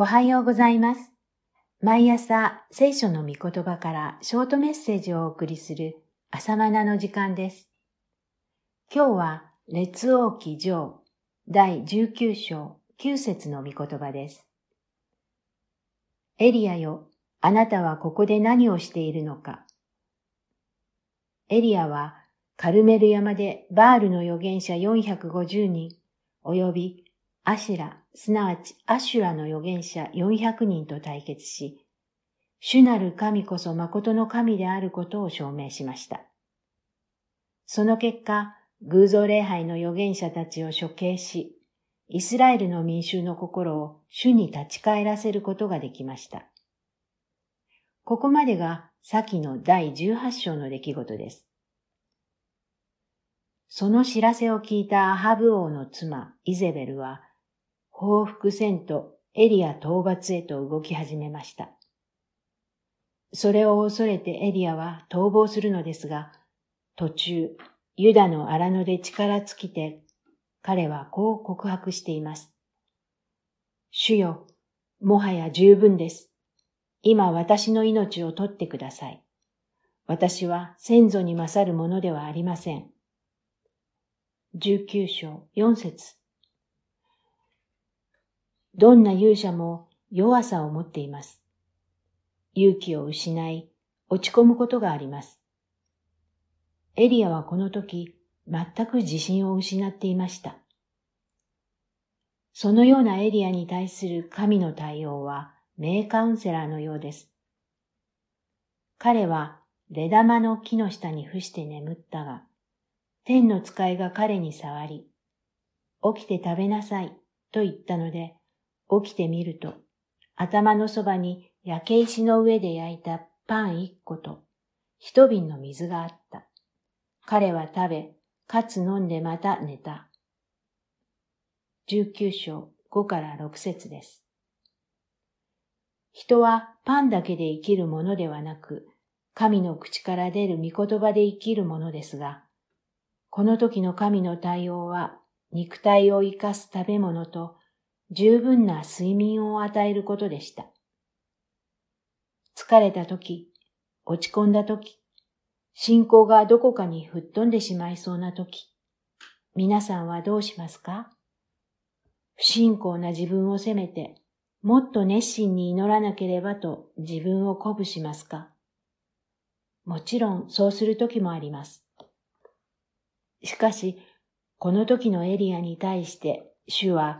おはようございます。毎朝聖書の御言葉からショートメッセージをお送りする朝マナの時間です。今日は列王記上第19章9節の御言葉です。エリアよ、あなたはここで何をしているのか。エリアはカルメル山でバールの預言者450人及びアシラ、すなわちアシュラの預言者400人と対決し、主なる神こそ誠の神であることを証明しました。その結果、偶像礼拝の預言者たちを処刑し、イスラエルの民衆の心を主に立ち返らせることができました。ここまでが先の第18章の出来事です。その知らせを聞いたアハブ王の妻、イゼベルは、報復戦とエリア討伐へと動き始めました。それを恐れてエリアは逃亡するのですが、途中、ユダの荒野で力尽きて、彼はこう告白しています。主よ、もはや十分です。今私の命を取ってください。私は先祖に勝るものではありません。19章4節どんな勇者も弱さを持っています。勇気を失い、落ち込むことがあります。エリアはこの時、全く自信を失っていました。そのようなエリアに対する神の対応は名カウンセラーのようです。彼はレダマの木の下に伏して眠ったが、天の使いが彼に触り、起きて食べなさいと言ったので、起きてみると、頭のそばに焼け石の上で焼いたパン一個と一瓶の水があった。彼は食べ、かつ飲んでまた寝た。19章5から6節です。人はパンだけで生きるものではなく、神の口から出る御言葉で生きるものですが、この時の神の対応は肉体を生かす食べ物と十分な睡眠を与えることでした。疲れた時、落ち込んだ時、信仰がどこかに吹っ飛んでしまいそうな時、皆さんはどうしますか？不信仰な自分を責めて、もっと熱心に祈らなければと自分を鼓舞しますか？もちろんそうする時もあります。しかし、この時のエリアに対して主は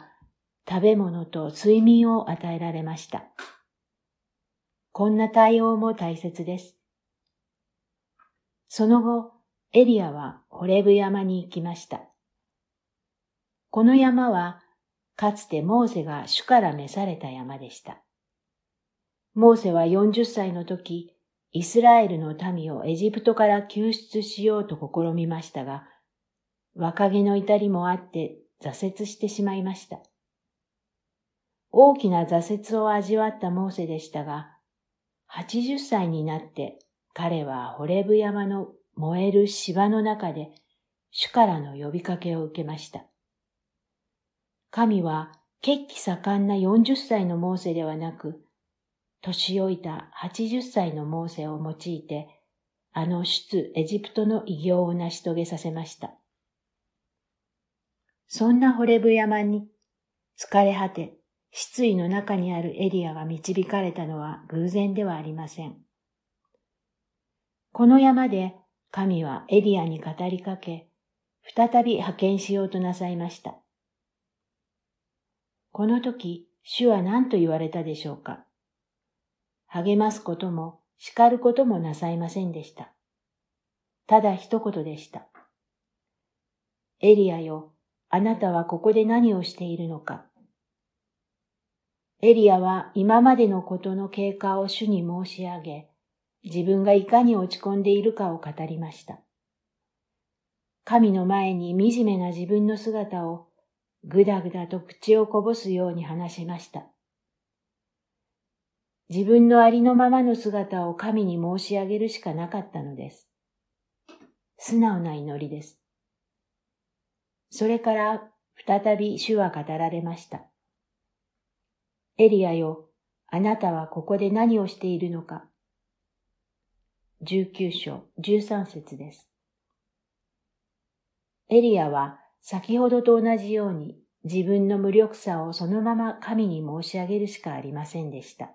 食べ物と睡眠を与えられました。こんな対応も大切です。その後、エリアはホレブ山に行きました。この山は、かつてモーセが主から召された山でした。モーセは40歳の時、イスラエルの民をエジプトから救出しようと試みましたが、若気の至りもあって挫折してしまいました。大きな挫折を味わったモーセでしたが、80歳になって彼はホレブ山の燃える芝の中で主からの呼びかけを受けました。神は血気盛んな40歳のモーセではなく、年老いた80歳のモーセを用いて、あの出エジプトの偉業を成し遂げさせました。そんなホレブ山に疲れ果て、失意の中にあるエリアが導かれたのは偶然ではありません。この山で神はエリアに語りかけ、再び派遣しようとなさいました。この時、主は何と言われたでしょうか励ますことも叱ることもなさいませんでした。ただ一言でした。エリアよ、あなたはここで何をしているのか。エリアは今までのことの経過を主に申し上げ、自分がいかに落ち込んでいるかを語りました。神の前に惨めな自分の姿をぐだぐだと口をこぼすように話しました。自分のありのままの姿を神に申し上げるしかなかったのです。素直な祈りです。それから再び主は語られました。エリアよ、あなたはここで何をしているのか。19章13節です。エリアは先ほどと同じように自分の無力さをそのまま神に申し上げるしかありませんでした。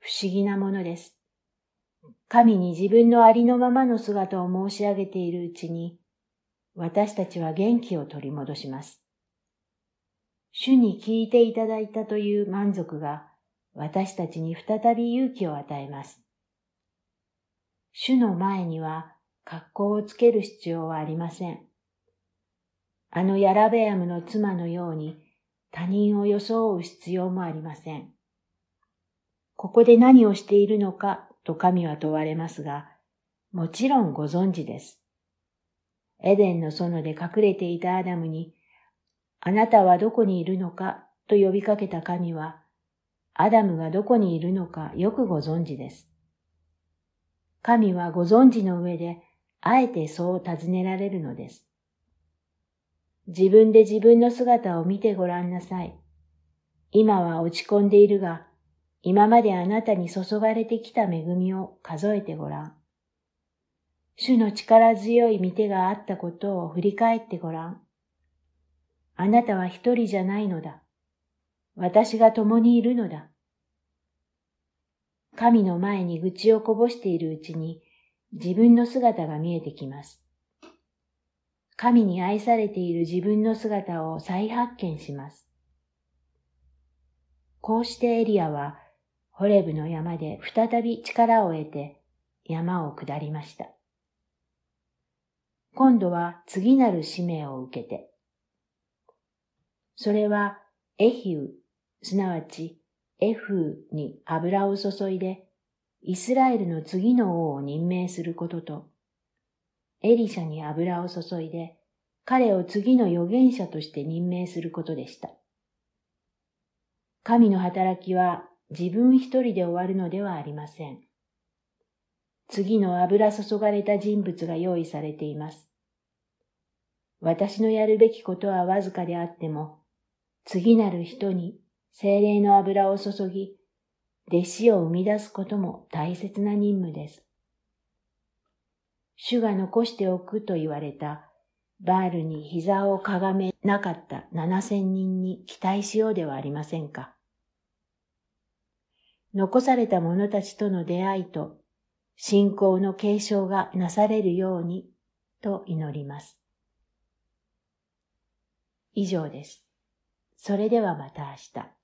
不思議なものです。神に自分のありのままの姿を申し上げているうちに、私たちは元気を取り戻します。主に聞いていただいたという満足が私たちに再び勇気を与えます。主の前には格好をつける必要はありません。あのヤラベアムの妻のように他人を装う必要もありません。ここで何をしているのかと神は問われますが、もちろんご存知です。エデンの園で隠れていたアダムに、あなたはどこにいるのか？と呼びかけた神は、アダムがどこにいるのか？よくご存知です。神はご存知の上で、あえてそう尋ねられるのです。自分で自分の姿を見てごらんなさい。今は落ち込んでいるが、今まであなたに注がれてきた恵みを数えてごらん。主の力強い見手があったことを振り返ってごらん。あなたは一人じゃないのだ。私が共にいるのだ。神の前に愚痴をこぼしているうちに自分の姿が見えてきます。神に愛されている自分の姿を再発見します。こうしてエリアはホレブの山で再び力を得て山を下りました。今度は次なる使命を受けて、それはエヒウ、すなわちエフーに油を注いで、イスラエルの次の王を任命することと、エリシャに油を注いで、彼を次の預言者として任命することでした。神の働きは自分一人で終わるのではありません。次の油注がれた人物が用意されています。私のやるべきことはわずかであっても、次なる人に精霊の油を注ぎ、弟子を生み出すことも大切な任務です。主が残しておくと言われたバールに膝をかがめなかった七千人に期待しようではありませんか。残された者たちとの出会いと信仰の継承がなされるようにと祈ります。以上です。それではまた明日。